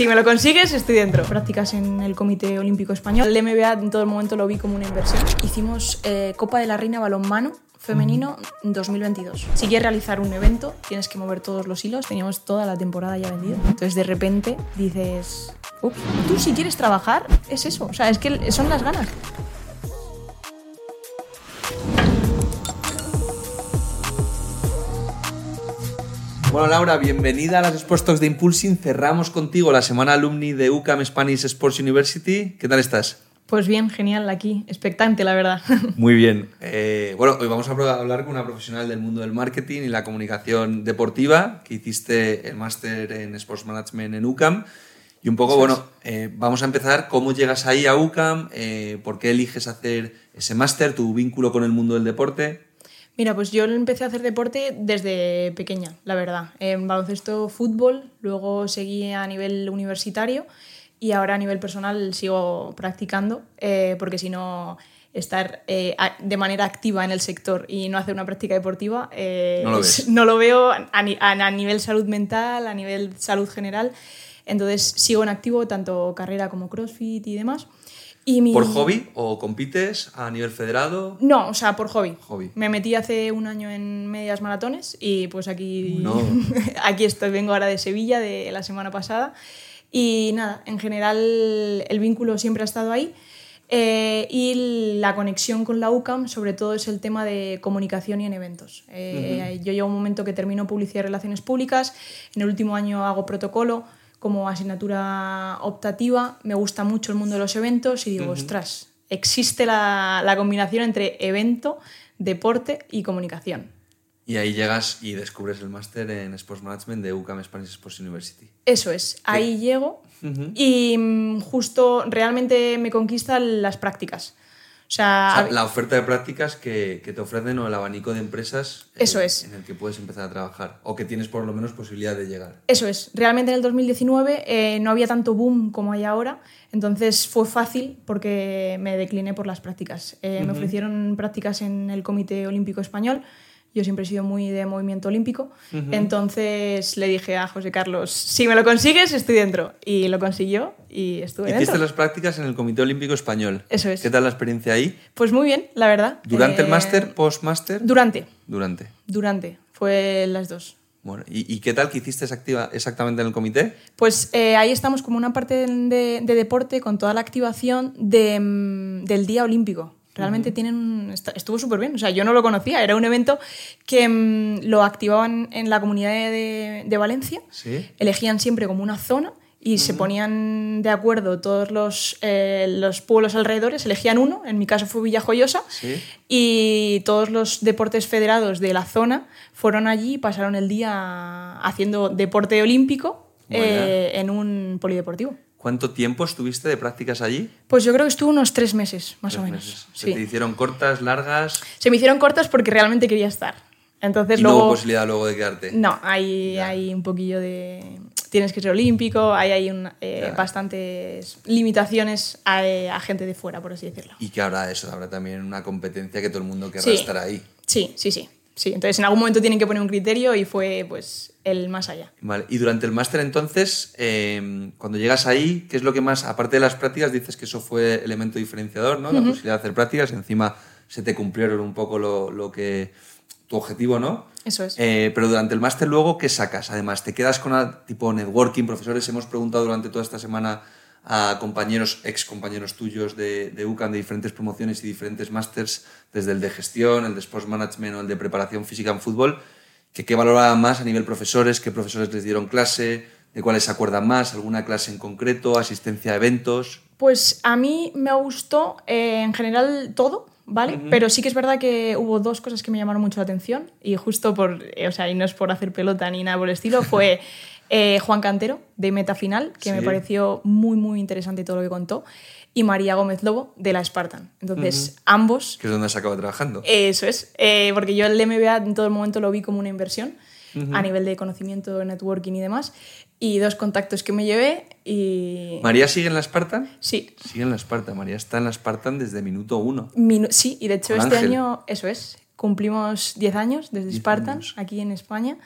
Si me lo consigues, estoy dentro. Prácticas en el Comité Olímpico Español. El MBA en todo el momento lo vi como una inversión. Hicimos eh, Copa de la Reina Balonmano femenino 2022. Si quieres realizar un evento, tienes que mover todos los hilos. Teníamos toda la temporada ya vendida. Entonces, de repente dices, ups, tú si quieres trabajar, es eso. O sea, es que son las ganas. Bueno, Laura, bienvenida a las expuestos de Impulsing. Cerramos contigo la semana alumni de UCAM Spanish Sports University. ¿Qué tal estás? Pues bien, genial aquí, expectante la verdad. Muy bien. Eh, bueno, hoy vamos a hablar con una profesional del mundo del marketing y la comunicación deportiva, que hiciste el máster en Sports Management en UCAM. Y un poco, bueno, eh, vamos a empezar. ¿Cómo llegas ahí a UCAM? Eh, ¿Por qué eliges hacer ese máster? ¿Tu vínculo con el mundo del deporte? Mira, pues yo empecé a hacer deporte desde pequeña, la verdad. En baloncesto, fútbol, luego seguí a nivel universitario y ahora a nivel personal sigo practicando, eh, porque si no estar eh, de manera activa en el sector y no hacer una práctica deportiva, eh, no, lo no, lo veo a, a, nivel salud mental, a nivel salud general. Entonces sigo en activo tanto carrera como CrossFit y demás. ¿Por hobby o compites a nivel federado? No, o sea, por hobby. hobby. Me metí hace un año en medias maratones y pues aquí, aquí estoy, vengo ahora de Sevilla de la semana pasada. Y nada, en general el vínculo siempre ha estado ahí. Eh, y la conexión con la UCAM, sobre todo, es el tema de comunicación y en eventos. Eh, yo llevo un momento que termino publicidad y relaciones públicas, en el último año hago protocolo, como asignatura optativa, me gusta mucho el mundo de los eventos y digo, ostras, existe la, la, combinación entre evento, deporte y comunicación. Y ahí llegas y descubres el máster en Sports Management de UCAM Spanish Sports University. Eso es, ahí llego y mm, justo realmente me conquistan las prácticas. O sea, la oferta de prácticas que, que, te ofrecen o el abanico de empresas eso es. en el que puedes empezar a trabajar o que tienes por lo menos posibilidad de llegar. Eso es. Realmente en el 2019 eh, no había tanto boom como hay ahora, entonces fue fácil porque me decliné por las prácticas. Eh, me ofrecieron prácticas en el Comité Olímpico Español yo siempre he sido muy de movimiento olímpico. Entonces le dije a José Carlos, si me lo consigues, estoy dentro. Y lo consiguió y estuve Hiciste dentro. las prácticas en el Comité Olímpico Español. Eso es. ¿Qué tal la experiencia ahí? Pues muy bien, la verdad. ¿Durante el eh, máster, post-máster? Durante. Durante. Durante. Fue las dos. Bueno, ¿y, qué tal que hiciste exactamente en el comité? Pues eh, ahí estamos como una parte de, deporte con toda la activación mm, del Día Olímpico. Realmente tienen estuvo súper bien. O sea, yo no lo conocía. Era un evento que mm, lo activaban en la comunidad de, de Valencia. Elegían siempre como una zona y se ponían de acuerdo todos los, eh, los, pueblos alrededores, elegían uno, en mi caso fue Villajoyosa, y todos los deportes federados de la zona fueron allí y pasaron el día haciendo deporte olímpico eh, en un polideportivo. ¿Cuánto tiempo estuviste de prácticas allí? Pues yo creo que estuve unos tres meses, más o menos. ¿Se te hicieron cortas, largas? Se me hicieron cortas porque realmente quería estar. Entonces ¿Y luego... no hubo posibilidad luego de quedarte? No, hay, hay un poquillo de... Tienes que ser olímpico, hay, hay un, eh, bastantes limitaciones a, gente de fuera, por así decirlo. Y que habrá eso, habrá también una competencia que todo el mundo querrá estar ahí. Sí, sí, sí. Sí, entonces en algún momento tienen que poner un criterio y fue pues el más allá. Vale, y durante el máster entonces, em, cuando llegas ahí, ¿qué es lo que más, aparte de las prácticas, dices que eso fue elemento diferenciador, ¿no? La posibilidad de hacer prácticas, encima se te cumplieron un poco lo, lo que tu objetivo, ¿no? Eso es. Eh, pero durante el máster luego, ¿qué sacas? Además, ¿te quedas con tipo networking? Profesores, hemos preguntado durante toda esta semana a compañeros, ex compañeros tuyos de, de UCAN de diferentes promociones y diferentes másters, desde el de gestión, el de sports management o el de preparación física en fútbol, que qué valoraban más a nivel profesores, qué profesores les dieron clase, de cuáles se acuerdan más, alguna clase en concreto, asistencia a eventos. Pues a mí me gustó eh, en general todo, ¿vale? Pero sí que es verdad que hubo dos cosas que me llamaron mucho la atención y justo por, eh, o sea, y no es por hacer pelota ni nada por el estilo, fue Eh, Juan Cantero, de Meta Final, que me pareció muy, muy interesante todo lo que contó, y María Gómez Lobo, de la Spartan. Entonces, ambos... Que es donde has acabado trabajando. Eso es, eh, porque yo el MBA en todo el momento lo vi como una inversión a nivel de conocimiento, networking y demás, y dos contactos que me llevé y... ¿María sigue en la Spartan? Sí. Sigue en la Spartan, María está en la Spartan desde minuto uno. sí, y de hecho este año, eso es, cumplimos 10 años desde Spartan, aquí en España.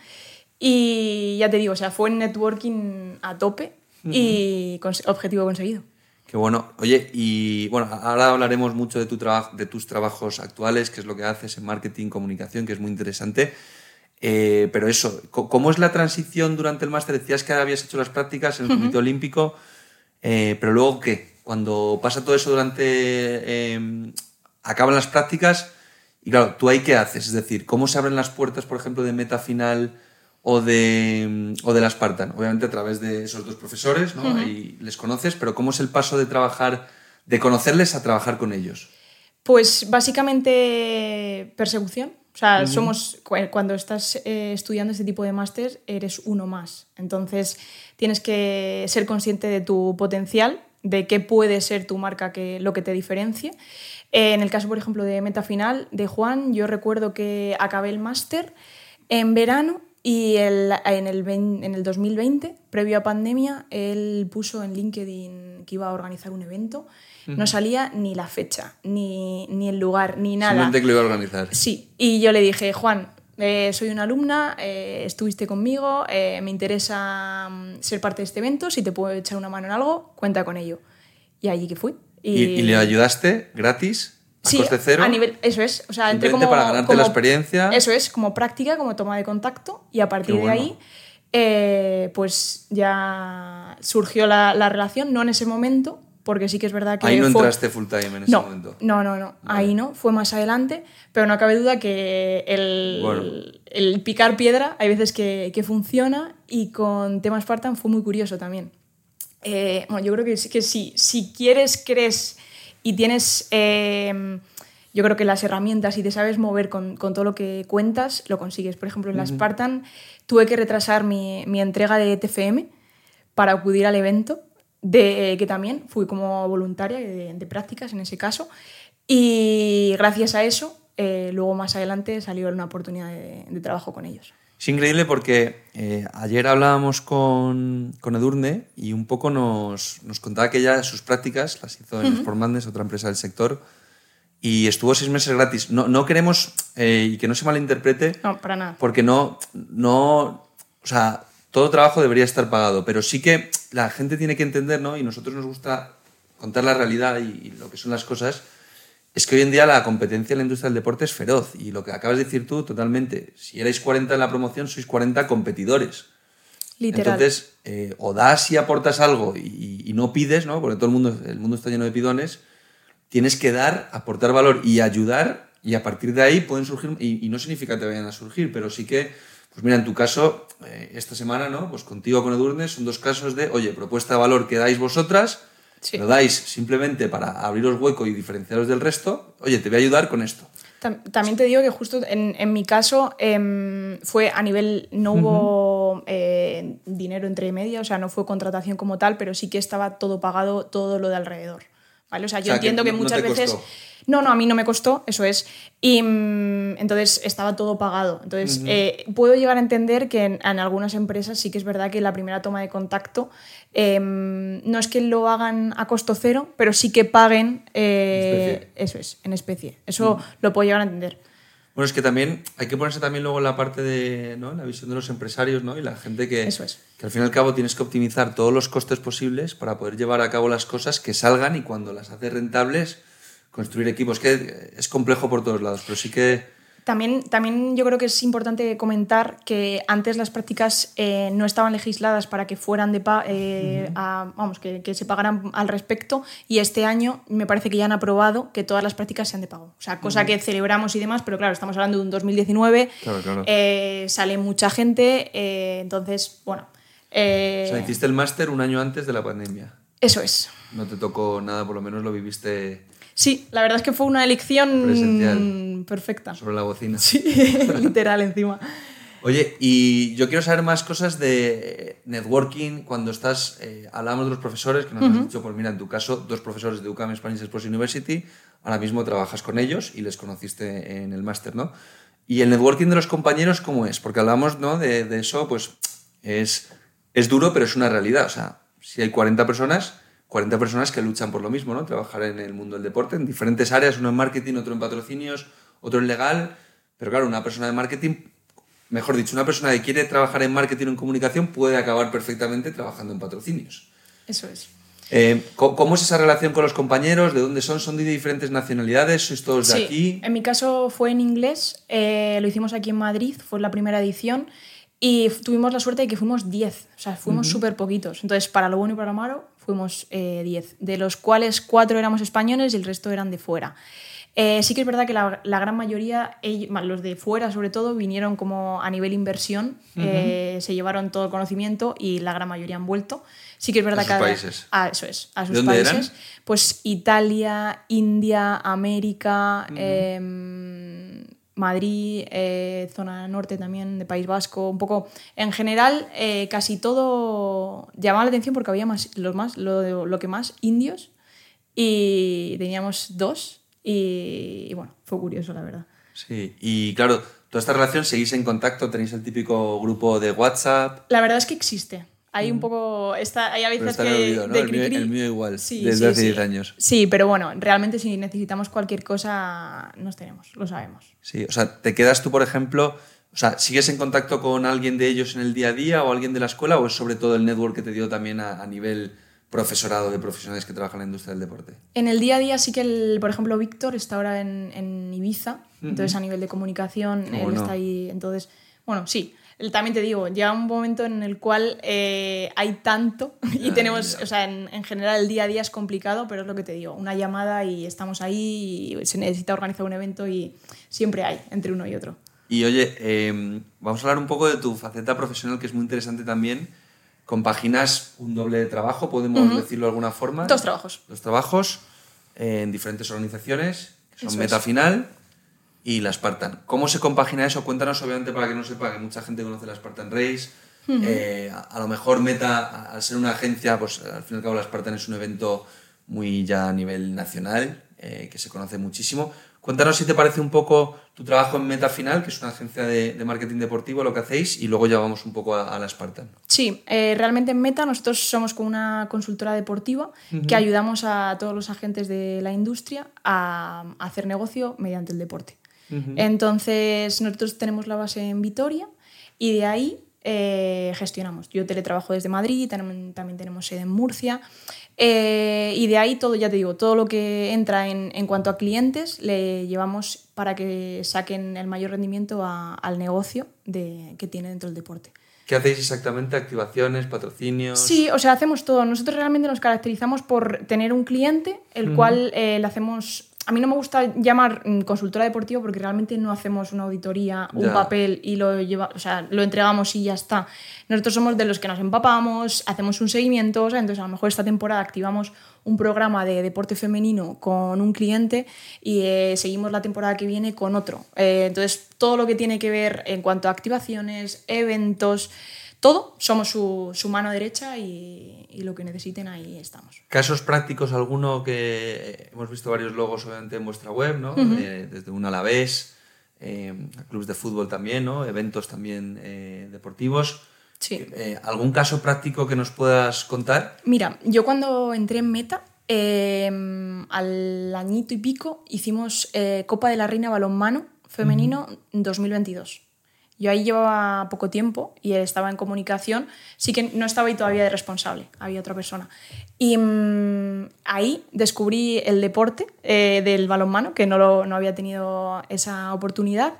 Y ya te digo, o sea, fue networking a tope. y objetivo conseguido. Qué bueno. Oye, y bueno, ahora hablaremos mucho de, tu de tus trabajos actuales, qué es lo que haces en marketing, comunicación, que es muy interesante. Eh, pero eso, ¿cómo es la transición durante el máster? Decías que habías hecho las prácticas en el Comité Olímpico, eh, pero luego qué? Cuando pasa todo eso durante... Em, acaban las prácticas y claro, ¿tú ahí qué haces? Es decir, ¿cómo se abren las puertas, por ejemplo, de meta final o de, o de la Spartan? Obviamente a través de esos dos profesores, ¿no? Y les conoces, pero ¿cómo es el paso de trabajar, de conocerles a trabajar con ellos? Pues básicamente persecución. O sea, somos, cuando estás eh, estudiando este tipo de máster, eres uno más. Entonces, tienes que ser consciente de tu potencial, de qué puede ser tu marca, que, lo que te diferencie. en el caso, por ejemplo, de Meta Final, de Juan, yo recuerdo que acabé el máster en verano y el, en, el, en el 2020, previo a pandemia, él puso en LinkedIn que iba a organizar un evento no salía ni la fecha, ni, ni el lugar, ni nada. Simplemente que lo iba a organizar. Sí, y yo le dije, Juan, eh, soy una alumna, eh, estuviste conmigo, eh, me interesa mm, ser parte de este evento, si te puedo echar una mano en algo, cuenta con ello. Y allí que fui. ¿Y, le ayudaste gratis? A sí, coste cero. a nivel, eso es. O sea, entre como, para ganarte la experiencia. Eso es, como práctica, como toma de contacto, y a partir de ahí, pues ya surgió la, la, relación, no en ese momento, porque sí que es verdad que... Ahí no entraste full time en ese momento. No, no, no, ahí no, fue más adelante, pero no cabe duda que el, el picar piedra hay veces que, que, funciona y con temas Spartan fue muy curioso también. Eh, bueno, yo creo que, que si, si quieres, crees y tienes... Eh, yo creo que las herramientas y te sabes mover con, con, todo lo que cuentas, lo consigues. Por ejemplo, en la Spartan tuve que retrasar mi, mi entrega de TFM para acudir al evento de, que también fui como voluntaria de, prácticas en ese caso. Y gracias a eso, eh, luego más adelante salió una oportunidad de, trabajo con ellos. Es increíble porque eh, ayer hablábamos con, con, Edurne y un poco nos, nos, contaba que ella sus prácticas las hizo en uh otra empresa del sector, y estuvo seis meses gratis. No, no queremos, eh, y que no se malinterprete, no, para nada. porque no, no, o sea, todo trabajo debería estar pagado, pero sí que la gente tiene que entender, ¿no? Y nosotros nos gusta contar la realidad y, lo que son las cosas, es que hoy en día la competencia en la industria del deporte es feroz. Y lo que acabas de decir tú, totalmente, si erais 40 en la promoción, sois 40 competidores. Literal. Entonces, eh, o das y aportas algo y, no pides, ¿no? Porque todo el mundo, el mundo está lleno de pidones. Tienes que dar, aportar valor y ayudar, y a partir de ahí pueden surgir, y, y no significa que vayan a surgir, pero sí que pues mira, en tu caso, eh, esta semana, ¿no? Pues contigo con Edurne son dos casos de, oye, propuesta de valor que dais vosotras, lo dais simplemente para abriros hueco y diferenciaros del resto, oye, te voy a ayudar con esto. También te digo que justo en, en mi caso em, fue a nivel, no hubo eh, dinero entre media, o sea, no fue contratación como tal, pero sí que estaba todo pagado, todo lo de alrededor. ¿vale? O sea, yo entiendo que, muchas veces... No, no, a mí no me costó, eso es. Y mm, entonces estaba todo pagado. Entonces, eh, puedo llegar a entender que en, algunas empresas sí que es verdad que la primera toma de contacto em, no es que lo hagan a costo cero, pero sí que paguen. Eh, eso es, en especie. Eso lo puedo llegar a entender. Bueno, es que también hay que ponerse también luego en la parte de ¿no? la visión de los empresarios ¿no? y la gente que, Eso es. que al fin y al cabo tienes que optimizar todos los costes posibles para poder llevar a cabo las cosas que salgan y cuando las haces rentables construir equipos, que es complejo por todos lados, pero sí que... También, también yo creo que es importante comentar que antes las prácticas eh, no estaban legisladas para que fueran de eh, vamos, que, que, se pagaran al respecto y este año me parece que ya han aprobado que todas las prácticas sean de pago. O sea, cosa que celebramos y demás, pero claro, estamos hablando de un 2019, eh, sale mucha gente, entonces, bueno. o sea, hiciste el máster un año antes de la pandemia. Eso es. No te tocó nada, por lo menos lo viviste Sí, la verdad es que fue una elección perfecta. Sobre la bocina. Sí, literal encima. Oye, y yo quiero saber más cosas de networking cuando estás, eh, hablamos de los profesores, que nos has dicho, pues mira, en tu caso, dos profesores de UCAM Spanish Sports University, ahora mismo trabajas con ellos y les conociste en el máster, ¿no? Y el networking de los compañeros, ¿cómo es? Porque hablamos ¿no? de, de eso, pues es, es duro, pero es una realidad. O sea, si hay 40 personas, 40 personas que luchan por lo mismo, ¿no? Trabajar en el mundo del deporte, en diferentes áreas, uno en marketing, otro en patrocinios, otro en legal. Pero claro, una persona de marketing, mejor dicho, una persona que quiere trabajar en marketing o en comunicación puede acabar perfectamente trabajando en patrocinios. Eso es. Eh, ¿Cómo es esa relación con los compañeros? ¿De dónde son? ¿Son de diferentes nacionalidades? ¿Sois todos de aquí? En mi caso fue en inglés, eh, lo hicimos aquí en Madrid, fue la primera edición y tuvimos la suerte de que fuimos 10, o sea, fuimos súper poquitos. Entonces, para lo bueno y para lo malo, fuimos 10, eh, de los cuales 4 éramos españoles y el resto eran de fuera. sí que es verdad que la, gran mayoría, los de fuera sobre todo, vinieron como a nivel inversión, se llevaron todo el conocimiento y la gran mayoría han vuelto. Sí que es verdad a sus países. A, eso es, a sus países. Pues Italia, India, América, Madrid, eh, zona norte también de País Vasco, un poco. En general, eh, casi todo llamaba la atención porque había más, los más, lo, lo que más indios y teníamos dos y, y, bueno, fue curioso la verdad. Sí, y claro, toda esta relación seguís en contacto, tenéis el típico grupo de WhatsApp. La verdad es que existe. Hay un poco. Está, hay a veces que. el, mío, igual, desde hace 10 años. Sí, pero bueno, realmente si necesitamos cualquier cosa, nos tenemos, lo sabemos. Sí, o sea, ¿te quedas tú, por ejemplo, o sea, ¿sigues en contacto con alguien de ellos en el día a día o alguien de la escuela o es sobre todo el network que te dio también a, nivel profesorado de profesionales que trabajan en la industria del deporte? En el día a día sí que, el, por ejemplo, Víctor está ahora en, Ibiza, entonces a nivel de comunicación, él está ahí, entonces, bueno, sí también te digo, llega un momento en el cual eh, hay tanto y tenemos, o sea, en, general el día a día es complicado, pero es lo que te digo, una llamada y estamos ahí y se necesita organizar un evento y siempre hay entre uno y otro. Y oye, em, vamos a hablar un poco de tu faceta profesional que es muy interesante también. Compaginas un doble trabajo, podemos decirlo de alguna forma. Dos trabajos. Dos trabajos en diferentes organizaciones, que son Meta Final y la Spartan. ¿Cómo se compagina eso? Cuéntanos, obviamente, para que no sepa, que mucha gente conoce la Spartan Race. Eh, a, lo mejor Meta, al ser una agencia, pues al fin y al cabo la Spartan es un evento muy ya a nivel nacional, eh, que se conoce muchísimo. Cuéntanos si te parece un poco tu trabajo en Meta Final, que es una agencia de, marketing deportivo, lo que hacéis, y luego ya vamos un poco a, la Spartan. Sí, eh, realmente en Meta nosotros somos como una consultora deportiva que ayudamos a todos los agentes de la industria a hacer negocio mediante el deporte. Entonces, nosotros tenemos la base en Vitoria y de ahí eh, gestionamos. Yo teletrabajo desde Madrid, también, también tenemos sede en Murcia. Eh, y de ahí todo, ya te digo, todo lo que entra en, en cuanto a clientes le llevamos para que saquen el mayor rendimiento al negocio de, que tiene dentro del deporte. ¿Qué hacéis exactamente? ¿Activaciones, patrocinios? Sí, o sea, hacemos todo. Nosotros realmente nos caracterizamos por tener un cliente, el cual eh, le hacemos a mí no me gusta llamar mm, consultora deportiva porque realmente no hacemos una auditoría, un papel y lo, lleva, o sea, lo entregamos y ya está. Nosotros somos de los que nos empapamos, hacemos un seguimiento, entonces a lo mejor esta temporada activamos un programa de deporte femenino con un cliente y eh, seguimos la temporada que viene con otro. Eh, entonces todo lo que tiene que ver en cuanto a activaciones, eventos, todo, somos su, su mano derecha y, y, lo que necesiten ahí estamos. ¿Casos prácticos alguno que hemos visto varios logos obviamente en vuestra web, ¿no? desde un Alavés, eh, clubes de fútbol también, ¿no? eventos también eh, deportivos? Sí. Eh, ¿Algún caso práctico que nos puedas contar? Mira, yo cuando entré en Meta, em, al añito y pico, hicimos eh, Copa de la Reina Balonmano femenino 2022. Yo ahí llevaba poco tiempo y estaba en comunicación, sí que no estaba ahí todavía de responsable, había otra persona. Y mm, ahí descubrí el deporte eh, del balonmano, que no, lo, no había tenido esa oportunidad.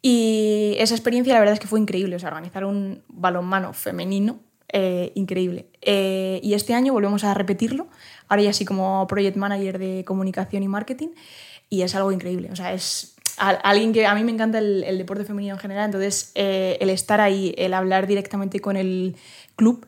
Y esa experiencia la verdad es que fue increíble, o sea, organizar un balonmano femenino, eh, increíble. Eh, y este año volvemos a repetirlo, ahora ya así como project manager de comunicación y marketing, y es algo increíble, o sea, es alguien que a mí me encanta el, deporte femenino en general, entonces eh, el estar ahí, el hablar directamente con el club,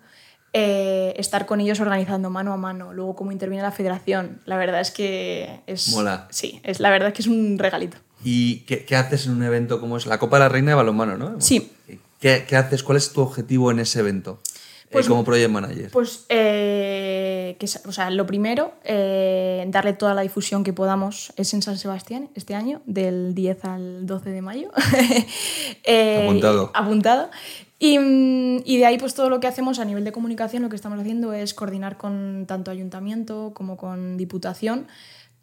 eh, estar con ellos organizando mano a mano, luego cómo interviene la federación, la verdad es que es... Mola. Sí, es, la verdad es que es un regalito. ¿Y qué, qué haces en un evento como es la Copa de la Reina de Balonmano, no? Sí. ¿Qué, qué haces? ¿Cuál es tu objetivo en ese evento? Pues, como project manager? Pues, eh, que, o sea, lo primero, eh, darle toda la difusión que podamos. Es en San Sebastián este año, del 10 al 12 de mayo. eh, apuntado. Apuntado. Y, y, de ahí, pues todo lo que hacemos a nivel de comunicación, lo que estamos haciendo es coordinar con tanto ayuntamiento como con diputación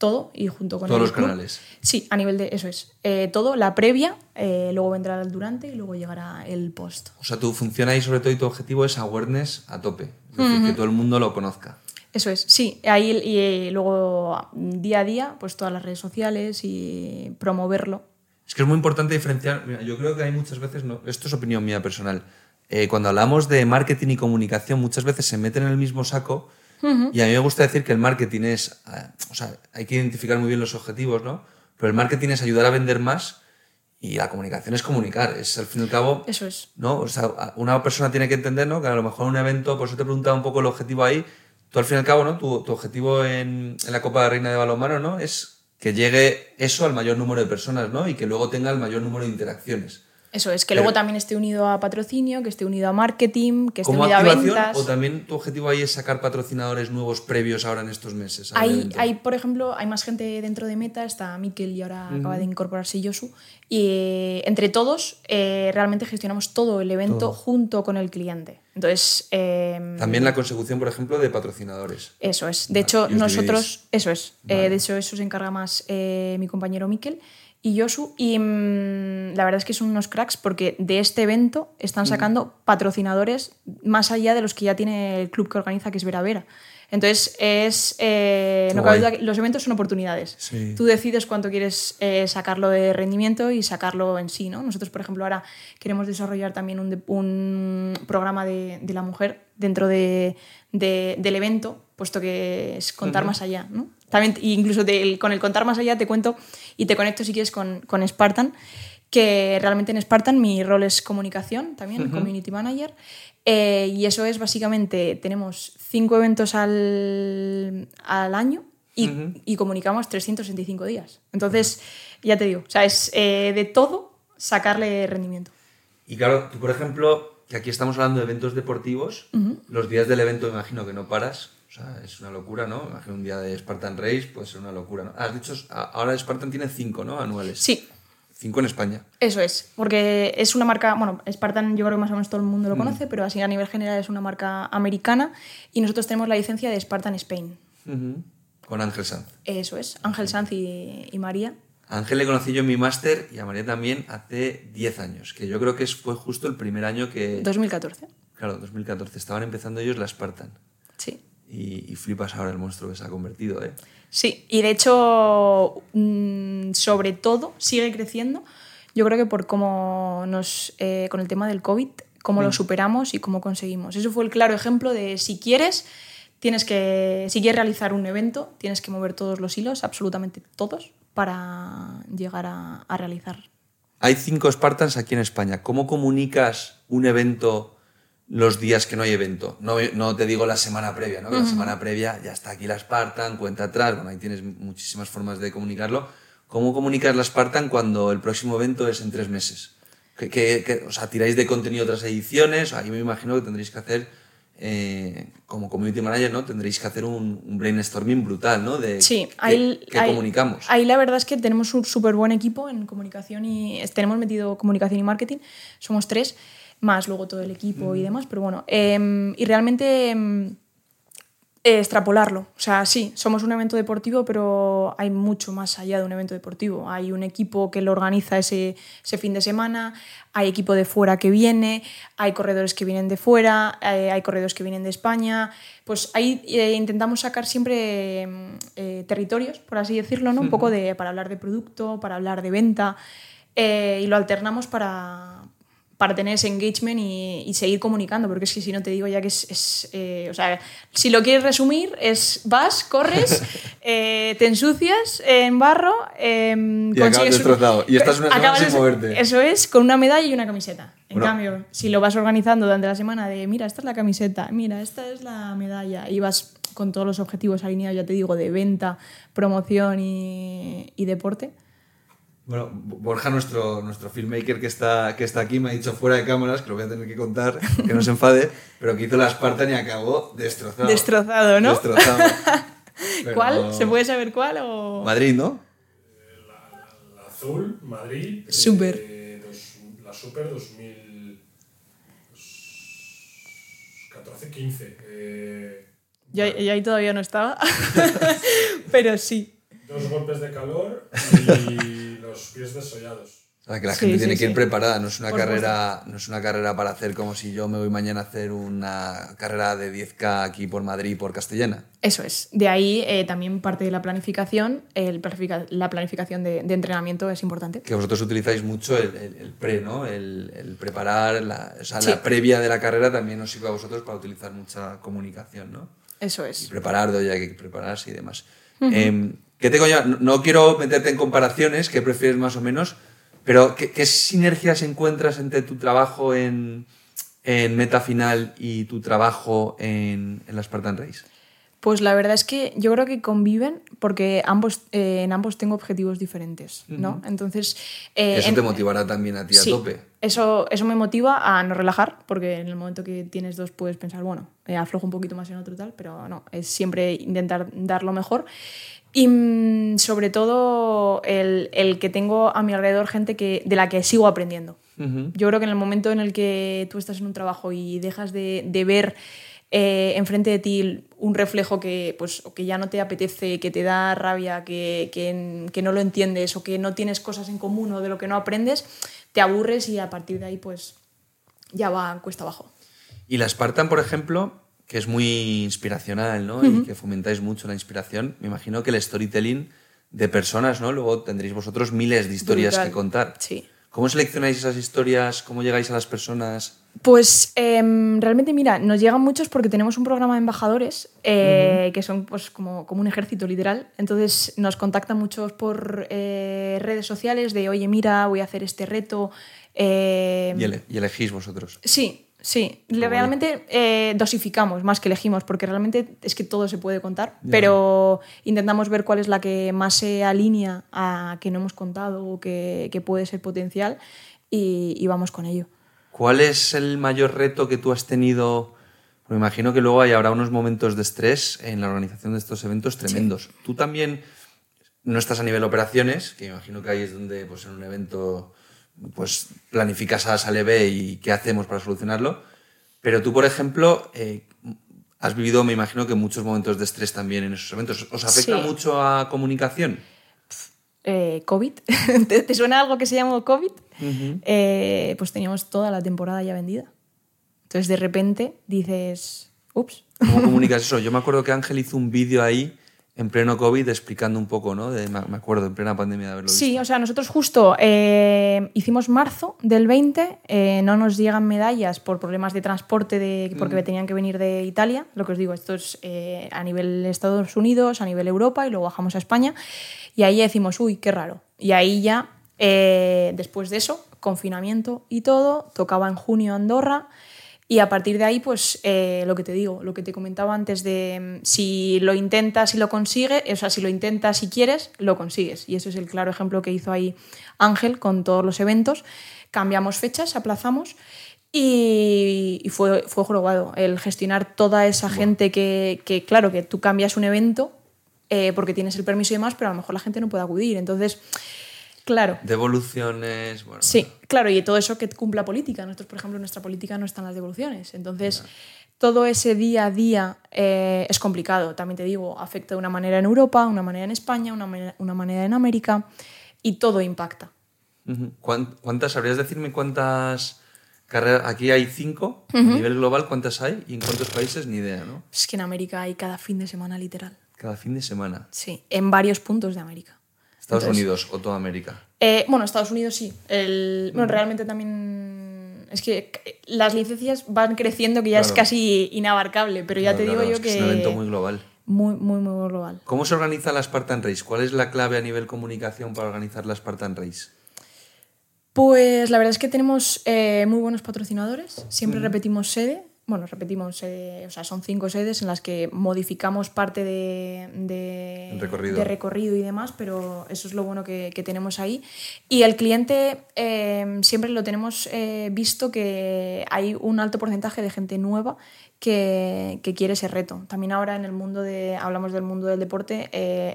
todo y junto con todos los canales. Sí, a nivel de eso es. Eh, todo, la previa, eh, luego vendrá el durante y luego llegará el post. O sea, tu función ahí sobre todo y tu objetivo es awareness a tope. que todo el mundo lo conozca. Eso es, sí. Ahí y eh, luego día a día, pues todas las redes sociales y promoverlo. Es que es muy importante diferenciar. yo creo que hay muchas veces, no, esto es opinión mía personal. Cuando hablamos de marketing y comunicación, muchas veces se meten en el mismo saco. Y a mí me gusta decir que el marketing es. Eh, o sea, hay que identificar muy bien los objetivos, ¿no? Pero el marketing es ayudar a vender más y la comunicación es comunicar. Es al fin y al cabo. Eso es. ¿no? O sea, una persona tiene que entender, ¿no? Que a lo mejor un evento, por eso te preguntaba un poco el objetivo ahí tú al fin y al cabo, ¿no? Tu, tu objetivo en, en, la Copa de Reina de Balonmano, ¿no? Es que llegue eso al mayor número de personas, ¿no? Y que luego tenga el mayor número de interacciones. Eso es, que luego también esté unido a patrocinio, que esté unido a marketing, que esté unido a ventas. ¿O también tu objetivo ahí es sacar patrocinadores nuevos previos ahora en estos meses? Hay, hay, por ejemplo, hay más gente dentro de Meta, está Mikel y ahora acaba de incorporarse Yosu. Y eh, entre todos eh, realmente gestionamos todo el evento junto con el cliente. Entonces. Em, también la consecución, por ejemplo, de patrocinadores. Eso es. De hecho, nosotros. Eso es. Eh, de hecho, eso se encarga más mi compañero Mikel y Yosu. Y mm, la verdad es que son unos cracks porque de este evento están sacando patrocinadores más allá de los que ya tiene el club que organiza, que es Vera Vera. Entonces, es, eh, los eventos son oportunidades. Tú decides cuánto quieres eh, sacarlo de rendimiento y sacarlo en sí. ¿no? Nosotros, por ejemplo, ahora queremos desarrollar también un, un programa de, de, la mujer dentro de, del evento, puesto que es contar más allá. ¿no? También, incluso con el contar más allá te cuento y te conecto si quieres con, con Spartan, que realmente en Spartan mi rol es comunicación también, community manager. Eh, y eso es básicamente, tenemos cinco eventos al, al año y, y, comunicamos 365 días. Entonces, ya te digo, o sea, es eh, de todo sacarle rendimiento. Y claro, tú por ejemplo, que aquí estamos hablando de eventos deportivos, los días del evento imagino que no paras. O sea, es una locura, ¿no? Imagino un día de Spartan Race puede ser una locura, ¿no? Has dicho, ahora Spartan tiene cinco, ¿no? Anuales. Sí. Cinco en España. Eso es, porque es una marca, bueno, Spartan yo creo que más o menos todo el mundo lo mm. conoce, pero así a nivel general es una marca americana y nosotros tenemos la licencia de Spartan Spain. Con Ángel Sanz. Eso es, Ángel Sanz y, María. Ángel le conocí yo en mi máster y a María también hace 10 años, que yo creo que fue justo el primer año que... 2014. Claro, 2014. Estaban empezando ellos la Spartan. Sí y, flipas ahora el monstruo que se ha convertido. ¿eh? Sí, y de hecho, mm, sobre todo, sigue creciendo. Yo creo que por cómo nos, eh, con el tema del COVID, cómo lo mm. superamos y cómo conseguimos. Eso fue el claro ejemplo de si quieres, tienes que, si quieres realizar un evento, tienes que mover todos los hilos, absolutamente todos, para llegar a, a realizar. Hay cinco Spartans aquí en España. ¿Cómo comunicas un evento los días que no hay evento. No, no te digo la semana previa, ¿no? La semana previa ya está aquí la Spartan, cuenta atrás, bueno, ahí tienes muchísimas formas de comunicarlo. ¿Cómo comunicas la Spartan cuando el próximo evento es en tres meses? ¿Qué, o sea, tiráis de contenido otras ediciones? Ahí me imagino que tendréis que hacer, eh, como community manager, ¿no? Tendréis que hacer un, brainstorming brutal, ¿no? De sí, ahí, ¿qué, comunicamos? Ahí la verdad es que tenemos un súper buen equipo en comunicación y tenemos metido comunicación y marketing, somos tres más luego todo el equipo y demás, pero bueno, em, y realmente em, extrapolarlo. O sea, sí, somos un evento deportivo, pero hay mucho más allá de un evento deportivo. Hay un equipo que lo organiza ese, ese fin de semana, hay equipo de fuera que viene, hay corredores que vienen de fuera, eh, hay corredores que vienen de España. Pues ahí eh, intentamos sacar siempre em, eh, territorios, por así decirlo, ¿no? Un poco de, para hablar de producto, para hablar de venta. y lo alternamos para, para tener ese engagement y, seguir comunicando, porque es que si no te digo ya que es, eh, o sea, si lo quieres resumir, es vas, corres, eh, te ensucias en barro, eh, y destrozado, y estás una semana sin moverte. Eso es, con una medalla y una camiseta. En cambio, si lo vas organizando durante la semana de, mira, esta es la camiseta, mira, esta es la medalla, y vas con todos los objetivos alineados, ya te digo, de venta, promoción y, y deporte, bueno, Borja, nuestro, nuestro filmmaker que está, que está aquí, me ha dicho fuera de cámaras, que lo voy a tener que contar, que no se enfade, pero que hizo la Spartan y acabó destrozado. Destrozado, ¿no? Destrozado. ¿Cuál? ¿Se puede saber cuál? O... Madrid, ¿no? La, azul, Madrid. Super. Eh, la Super 2014-15. Eh, yo, yo ahí todavía no estaba, pero sí. Dos golpes de calor y los pies desollados. O sea, que la gente tiene que ir preparada, no es, una carrera, no es una carrera para hacer como si yo me voy mañana a hacer una carrera de 10K aquí por Madrid, por Castellana. Eso es. De ahí eh, también parte de la planificación, el la planificación de, entrenamiento es importante. Que vosotros utilizáis mucho el, pre, ¿no? El, preparar, la, o sea, la previa de la carrera también os sirve a vosotros para utilizar mucha comunicación, ¿no? Eso es. Y preparar, de ya hay que prepararse y demás. Em, ¿Qué tengo ya? No quiero meterte en comparaciones, ¿qué prefieres más o menos? Pero, ¿qué, sinergias encuentras entre tu trabajo en, en Meta Final y tu trabajo en, en la Spartan Race? Pues la verdad es que yo creo que conviven porque ambos, eh, en ambos tengo objetivos diferentes, ¿no? Entonces... Eh, eso te motivará también a ti a tope. Eso, eso me motiva a no relajar porque en el momento que tienes dos puedes pensar, bueno, eh, aflojo un poquito más en otro tal, pero no, es siempre intentar dar lo mejor. Y mm, sobre todo el, el, que tengo a mi alrededor gente que, de la que sigo aprendiendo. Yo creo que en el momento en el que tú estás en un trabajo y dejas de, de ver eh, enfrente de ti un reflejo que, pues, que ya no te apetece, que te da rabia, que, que, que, no lo entiendes o que no tienes cosas en común o de lo que no aprendes, te aburres y a partir de ahí pues ya va cuesta abajo. Y la Spartan, por ejemplo, que es muy inspiracional, ¿no? Y que fomentáis mucho la inspiración. Me imagino que el storytelling de personas, ¿no? Luego tendréis vosotros miles de historias que contar. Sí. ¿Cómo seleccionáis esas historias? ¿Cómo llegáis a las personas? Pues em, realmente, mira, nos llegan muchos porque tenemos un programa de embajadores eh, que son pues, como, como, un ejército literal. Entonces nos contactan muchos por eh, redes sociales de, oye, mira, voy a hacer este reto. Eh, ¿Y, elegís vosotros? Sí, Sí, realmente eh, dosificamos más que elegimos, porque realmente es que todo se puede contar, pero intentamos ver cuál es la que más se alinea a que no hemos contado o que, puede ser potencial y, vamos con ello. ¿Cuál es el mayor reto que tú has tenido? Me imagino que luego hay, habrá unos momentos de estrés en la organización de estos eventos tremendos. Tú también no estás a nivel operaciones, que imagino que ahí es donde pues, en un evento pues planificas a sale B y qué hacemos para solucionarlo. Pero tú, por ejemplo, eh, has vivido, me imagino que muchos momentos de estrés también en esos eventos. ¿Os afecta mucho a comunicación? Eh, COVID. ¿Te, suena algo que se llama COVID? Eh, pues teníamos toda la temporada ya vendida. Entonces de repente dices, ups. ¿Cómo comunicas eso? Yo me acuerdo que Ángel hizo un vídeo ahí en pleno COVID explicando un poco, ¿no? me acuerdo, en plena pandemia de haberlo visto. Sí, o sea, nosotros justo eh, hicimos marzo del 20, eh, no nos llegan medallas por problemas de transporte de, porque mm. tenían que venir de Italia, lo que os digo, esto es eh, a nivel Estados Unidos, a nivel Europa y luego bajamos a España y ahí decimos, uy, qué raro. Y ahí ya, después de eso, confinamiento y todo, tocaba en junio Andorra. Y a partir de ahí, pues eh, lo que te digo, lo que te comentaba antes de mm, si lo intentas y lo consigues, o sea, si lo intentas y quieres, lo consigues. Y eso es el claro ejemplo que hizo ahí Ángel con todos los eventos. Cambiamos fechas, aplazamos y, fue, fue jorobado el gestionar toda esa gente que, claro, que tú cambias un evento eh, porque tienes el permiso y demás, pero a lo mejor la gente no puede acudir. Entonces Claro. Devoluciones, bueno. Sí, claro, y todo eso que cumpla política. Nosotros, por ejemplo, en nuestra política no están las devoluciones. Entonces, todo ese día a día eh, es complicado. También te digo, afecta de una manera en Europa, una manera en España, una manera, una manera en América, y todo impacta. ¿Cuántas, sabrías decirme cuántas carreras? Aquí hay cinco, a nivel global, ¿cuántas hay? ¿Y en cuántos países? Ni idea, ¿no? Es que en América hay cada fin de semana, literal. Cada fin de semana. Sí, en varios puntos de América. ¿Estados Unidos o toda América? Eh, bueno, Estados Unidos sí. El, bueno, realmente también. Es que las licencias van creciendo que ya es casi inabarcable, pero ya te digo yo que. Es un evento muy global. Muy, muy, muy global. ¿Cómo se organiza la Spartan Race? ¿Cuál es la clave a nivel comunicación para organizar la Spartan Race? Pues la verdad es que tenemos eh, muy buenos patrocinadores. Siempre repetimos sede bueno, repetimos, eh, o sea, son cinco sedes en las que modificamos parte de, de, recorrido. y demás, pero eso es lo bueno que, tenemos ahí. Y el cliente eh, siempre lo tenemos eh, visto que hay un alto porcentaje de gente nueva que, quiere ese reto. También ahora en el mundo de, hablamos del mundo del deporte,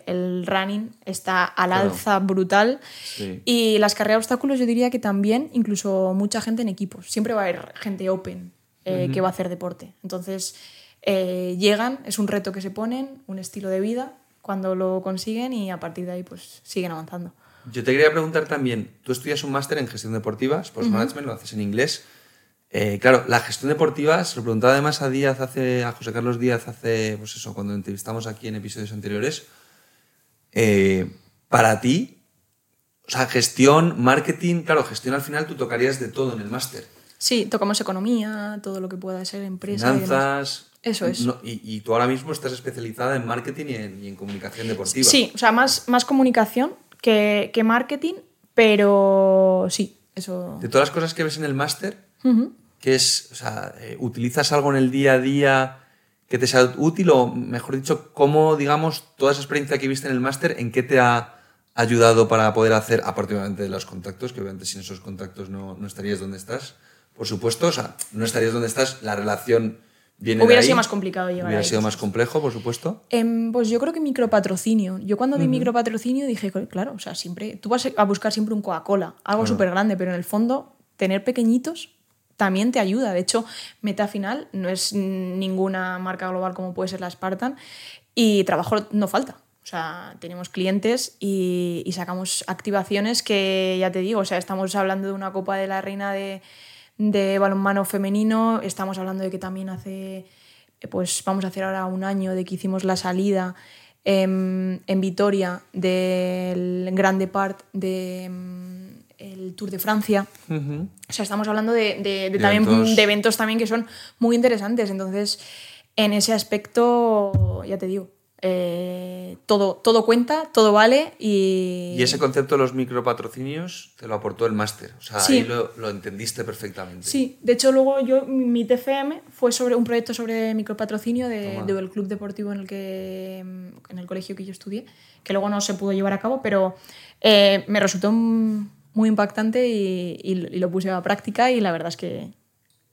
el running está al alza brutal y las carreras de obstáculos yo diría que también, incluso mucha gente en equipos. Siempre va a haber gente open eh, que va a hacer deporte. Entonces, eh, llegan, es un reto que se ponen, un estilo de vida, cuando lo consiguen y a partir de ahí pues siguen avanzando. Yo te quería preguntar también, tú estudias un máster en gestión deportiva, Sports Management, lo haces en inglés. Eh, claro, la gestión deportiva, se lo preguntaba además a Díaz hace, a José Carlos Díaz hace, pues eso, cuando entrevistamos aquí en episodios anteriores. Eh, para ti, o sea, gestión, marketing, claro, gestión al final tú tocarías de todo en el máster. Sí, tocamos economía, todo lo que pueda ser empresa. Finanzas. Eso es. No, y, y, tú ahora mismo estás especializada en marketing y en, y en, comunicación deportiva. Sí, o sea, más, más comunicación que, que, marketing, pero sí, eso. De todas las cosas que ves en el máster, uh -huh. ¿qué es? O sea, eh, ¿utilizas algo en el día a día que te sea útil? O mejor dicho, ¿cómo, digamos, toda esa experiencia que viste en el máster, en qué te ha ayudado para poder hacer, aparte obviamente de los contactos, que obviamente sin esos contactos no, no estarías donde estás? Por supuesto, o sea, no estarías donde estás, la relación Viene Hubiera ahí. sido más complicado llegar Hubiera ahí. sido más complejo, por supuesto. Eh, pues yo creo que micropatrocinio. Yo cuando vi uh -huh. micropatrocinio dije, claro, o sea, siempre, tú vas a buscar siempre un Coca-Cola, algo claro. súper grande, pero en el fondo tener pequeñitos también te ayuda. De hecho, Meta Final no es ninguna marca global como puede ser la Spartan y trabajo no falta. O sea, tenemos clientes y, y sacamos activaciones que, ya te digo, o sea, estamos hablando de una Copa de la Reina de de balonmano femenino. Estamos hablando de que también hace, pues vamos a hacer ahora un año de que hicimos la salida en, en Vitoria del Grande Part de el Tour de Francia. Uh -huh. O sea, estamos hablando de, de, de también de eventos también que son muy interesantes. Entonces, en ese aspecto, ya te digo, eh, todo, todo cuenta, todo vale y... Y ese concepto de los micropatrocinios te lo aportó el máster, o sea, sí. ahí lo, lo, entendiste perfectamente. Sí, de hecho luego yo, mi TFM fue sobre un proyecto sobre micropatrocinio de, del club deportivo en el, que, en el colegio que yo estudié, que luego no se pudo llevar a cabo, pero eh, me resultó muy impactante y, y, y lo puse a práctica y la verdad es que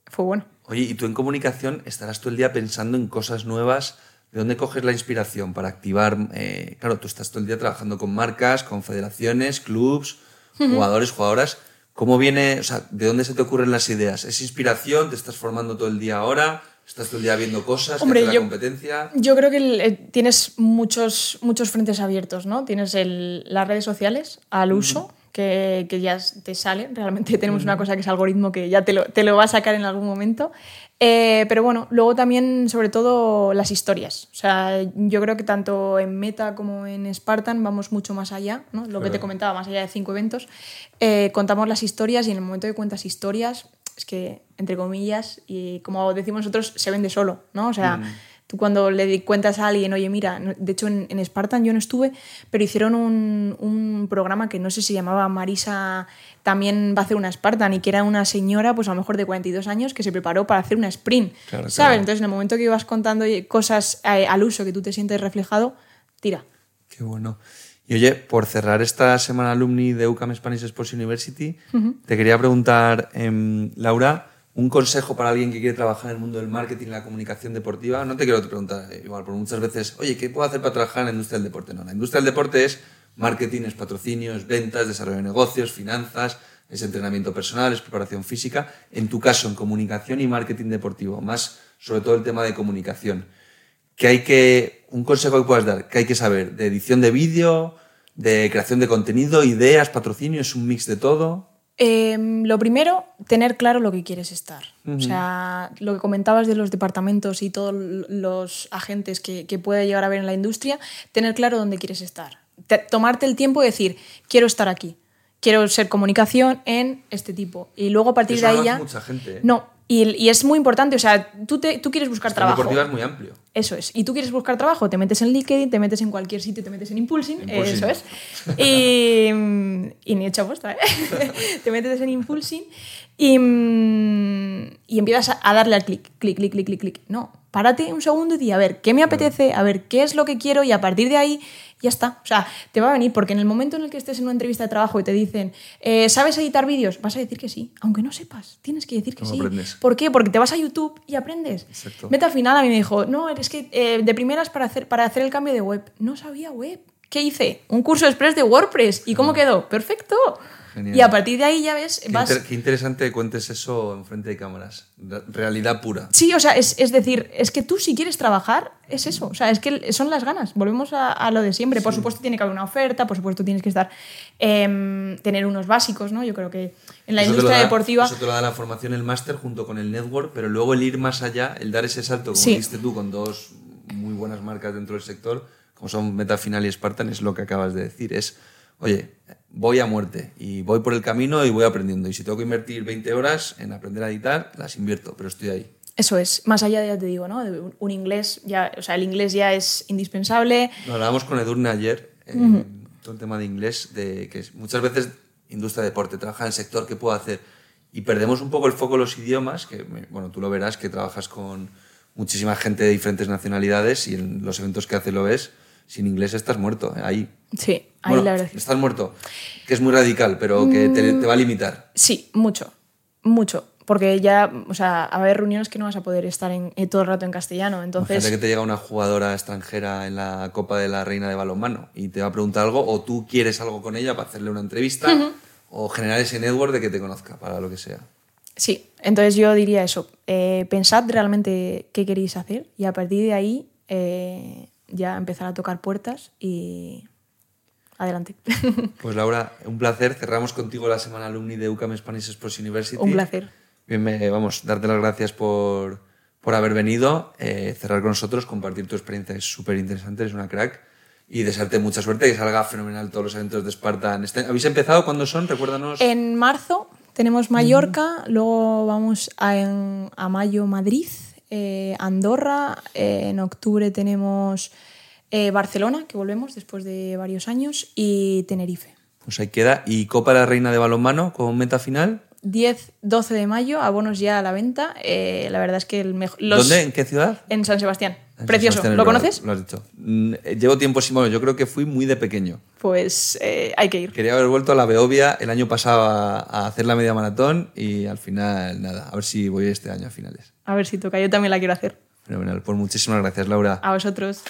fue bueno. Oye, y tú en comunicación estarás todo el día pensando en cosas nuevas ¿De dónde coges la inspiración para activar? Eh, claro, tú estás todo el día trabajando con marcas, con federaciones, clubs, jugadores, jugadoras. ¿Cómo viene, o sea, de dónde se te ocurren las ideas? ¿Es inspiración? ¿Te estás formando todo el día ahora? ¿Estás todo el día viendo cosas? Hombre, la yo, competencia? Yo creo que eh, tienes muchos, muchos frentes abiertos, ¿no? Tienes el, las redes sociales al uso. Uh -huh. Que, que, ya te sale. Realmente tenemos uh -huh. una cosa que es algoritmo que ya te lo, te lo va a sacar en algún momento. Eh, pero bueno, luego también, sobre todo, las historias. O sea, yo creo que tanto en Meta como en Spartan vamos mucho más allá, ¿no? Lo claro. que te comentaba, más allá de cinco eventos. Eh, contamos las historias y en el momento que cuentas historias, es que, entre comillas, y como decimos nosotros, se vende solo, ¿no? O sea. Tú cuando le cuentas a alguien, oye, mira, de hecho en, en Spartan yo no estuve, pero hicieron un, un programa que no sé si llamaba Marisa también va a hacer una Spartan y que era una señora, pues a lo mejor de 42 años, que se preparó para hacer una sprint. Claro, ¿Sabes? Claro. Entonces, en el momento que ibas contando cosas eh, al uso que tú te sientes reflejado, tira. Qué bueno. Y oye, por cerrar esta semana alumni de UCAM Spanish Sports University, uh -huh. te quería preguntar, eh, Laura, un consejo para alguien que quiere trabajar en el mundo del marketing y la comunicación deportiva. No te quiero preguntar eh, igual, porque muchas veces, oye, ¿qué puedo hacer para trabajar en la industria del deporte? No, la industria del deporte es marketing, es patrocinio, ventas, desarrollo de negocios, finanzas, es entrenamiento personal, es preparación física. En tu caso, en comunicación y marketing deportivo, más sobre todo el tema de comunicación. ¿Qué hay que, un consejo que puedas dar? ¿Qué hay que saber? ¿De edición de vídeo? ¿De creación de contenido? ¿Ideas? ¿Patrocinio? ¿Es un mix de todo? Eh, lo primero, tener claro lo que quieres estar. Uh -huh. O sea, lo que comentabas de los departamentos y todos los agentes que, que puede llegar a ver en la industria, tener claro dónde quieres estar. Te, tomarte el tiempo de decir, quiero estar aquí quiero ser comunicación en este tipo. Y luego a partir Eso de ahí ya... mucha gente. ¿eh? No, y, y, es muy importante, o sea, tú, te, tú quieres buscar trabajo. deportiva es muy amplio. Eso es. Y tú quieres buscar trabajo, te metes en LinkedIn, te metes en cualquier sitio, te metes en Impulsing, Impulsing. eso es. Y, y ni hecha puesta, ¿eh? te metes en Impulsing y, y empiezas a darle al clic, clic, clic, clic, clic, clic. No, párate un segundo y di, a ver, ¿qué me apetece? A ver, ¿qué es lo que quiero? Y a partir de ahí ya está. O sea, te va a venir, porque en el momento en el que estés en una entrevista de trabajo y te dicen, eh, ¿sabes editar vídeos? Vas a decir que sí, aunque no sepas, tienes que decir que sí. Aprendes? ¿Por qué? Porque te vas a YouTube y aprendes. Exacto. Meta al final a mí me dijo, no, es que eh, de primeras para hacer, para hacer el cambio de web. No sabía web. ¿Qué hice? Un curso express de WordPress. ¿Y cómo quedó? Perfecto. Y a partir de ahí ya ves, qué, vas... qué interesante que cuentes eso en frente de cámaras. Realidad pura. Sí, o sea, es, es, decir, es que tú si quieres trabajar, es eso. O sea, es que son las ganas. Volvemos a, a lo de siempre. Por supuesto tiene que haber una oferta, por supuesto tienes que estar... Eh, tener unos básicos, ¿no? Yo creo que en la eso industria da, deportiva... Eso te lo da la formación, el máster junto con el network, pero luego el ir más allá, el dar ese salto, como sí. dijiste tú, con dos muy buenas marcas dentro del sector, como son Metafinal y Spartan, es lo que acabas de decir. Es, oye, voy a muerte y voy por el camino y voy aprendiendo. Y si tengo que invertir 20 horas en aprender a editar, las invierto, pero estoy ahí. Eso es, más allá de, ya te digo, ¿no? Un inglés, ya, o sea, el inglés ya es indispensable. Lo hablábamos con Edurne ayer, eh, uh -huh. todo el tema de inglés, de que muchas veces industria de deporte, trabaja en el sector, ¿qué puedo hacer? Y perdemos un poco el foco de los idiomas, que, bueno, tú lo verás, que trabajas con muchísima gente de diferentes nacionalidades y en los eventos que haces lo ves, sin inglés estás muerto, ¿eh? ahí. Sí, ahí bueno, la verdad. Estás muerto, que es muy radical, pero que te, te, va a limitar. Sí, mucho, mucho. Porque ya, o sea, a haber reuniones que no vas a poder estar en, en todo el rato en castellano. Entonces... Fíjate que te llega una jugadora extranjera en la Copa de la Reina de Balonmano y te va a preguntar algo, o tú quieres algo con ella para hacerle una entrevista, uh -huh. o generar ese network de que te conozca, para lo que sea. Sí, entonces yo diría eso. Eh, pensad realmente qué queréis hacer y a partir de ahí eh, ya empezar a tocar puertas y adelante. Pues Laura, un placer. Cerramos contigo la semana alumni de UCAM Spanish Sports University. Un placer. Bien, me, vamos, darte las gracias por, por haber venido, eh, cerrar con nosotros, compartir tu experiencia, es súper interesante, eres una crack. Y desearte mucha suerte, que salga fenomenal todos los eventos de Spartan. Este, ¿Habéis empezado? ¿Cuándo son? Recuérdanos. En marzo tenemos Mallorca, luego vamos a, en, a mayo Madrid, eh, Andorra, eh, en octubre tenemos eh, Barcelona, que volvemos después de varios años, y Tenerife. Pues ahí queda. ¿Y Copa de la Reina de Balonmano como meta final? 10-12 de mayo, abonos ya a la venta. Eh, la verdad es que el mejor. Los... ¿Dónde? ¿En qué ciudad? En San Sebastián. En Precioso. San Sebastián, ¿Lo conoces? Lo has dicho. Mm, llevo tiempo sin. Bueno, yo creo que fui muy de pequeño. Pues eh, hay que ir. Quería haber vuelto a la Beovia el año pasado a, a, hacer la media maratón y al final, nada. A ver si voy este año a finales. A ver si toca. Yo también la quiero hacer. Fenomenal. Pues muchísimas gracias, Laura. A vosotros.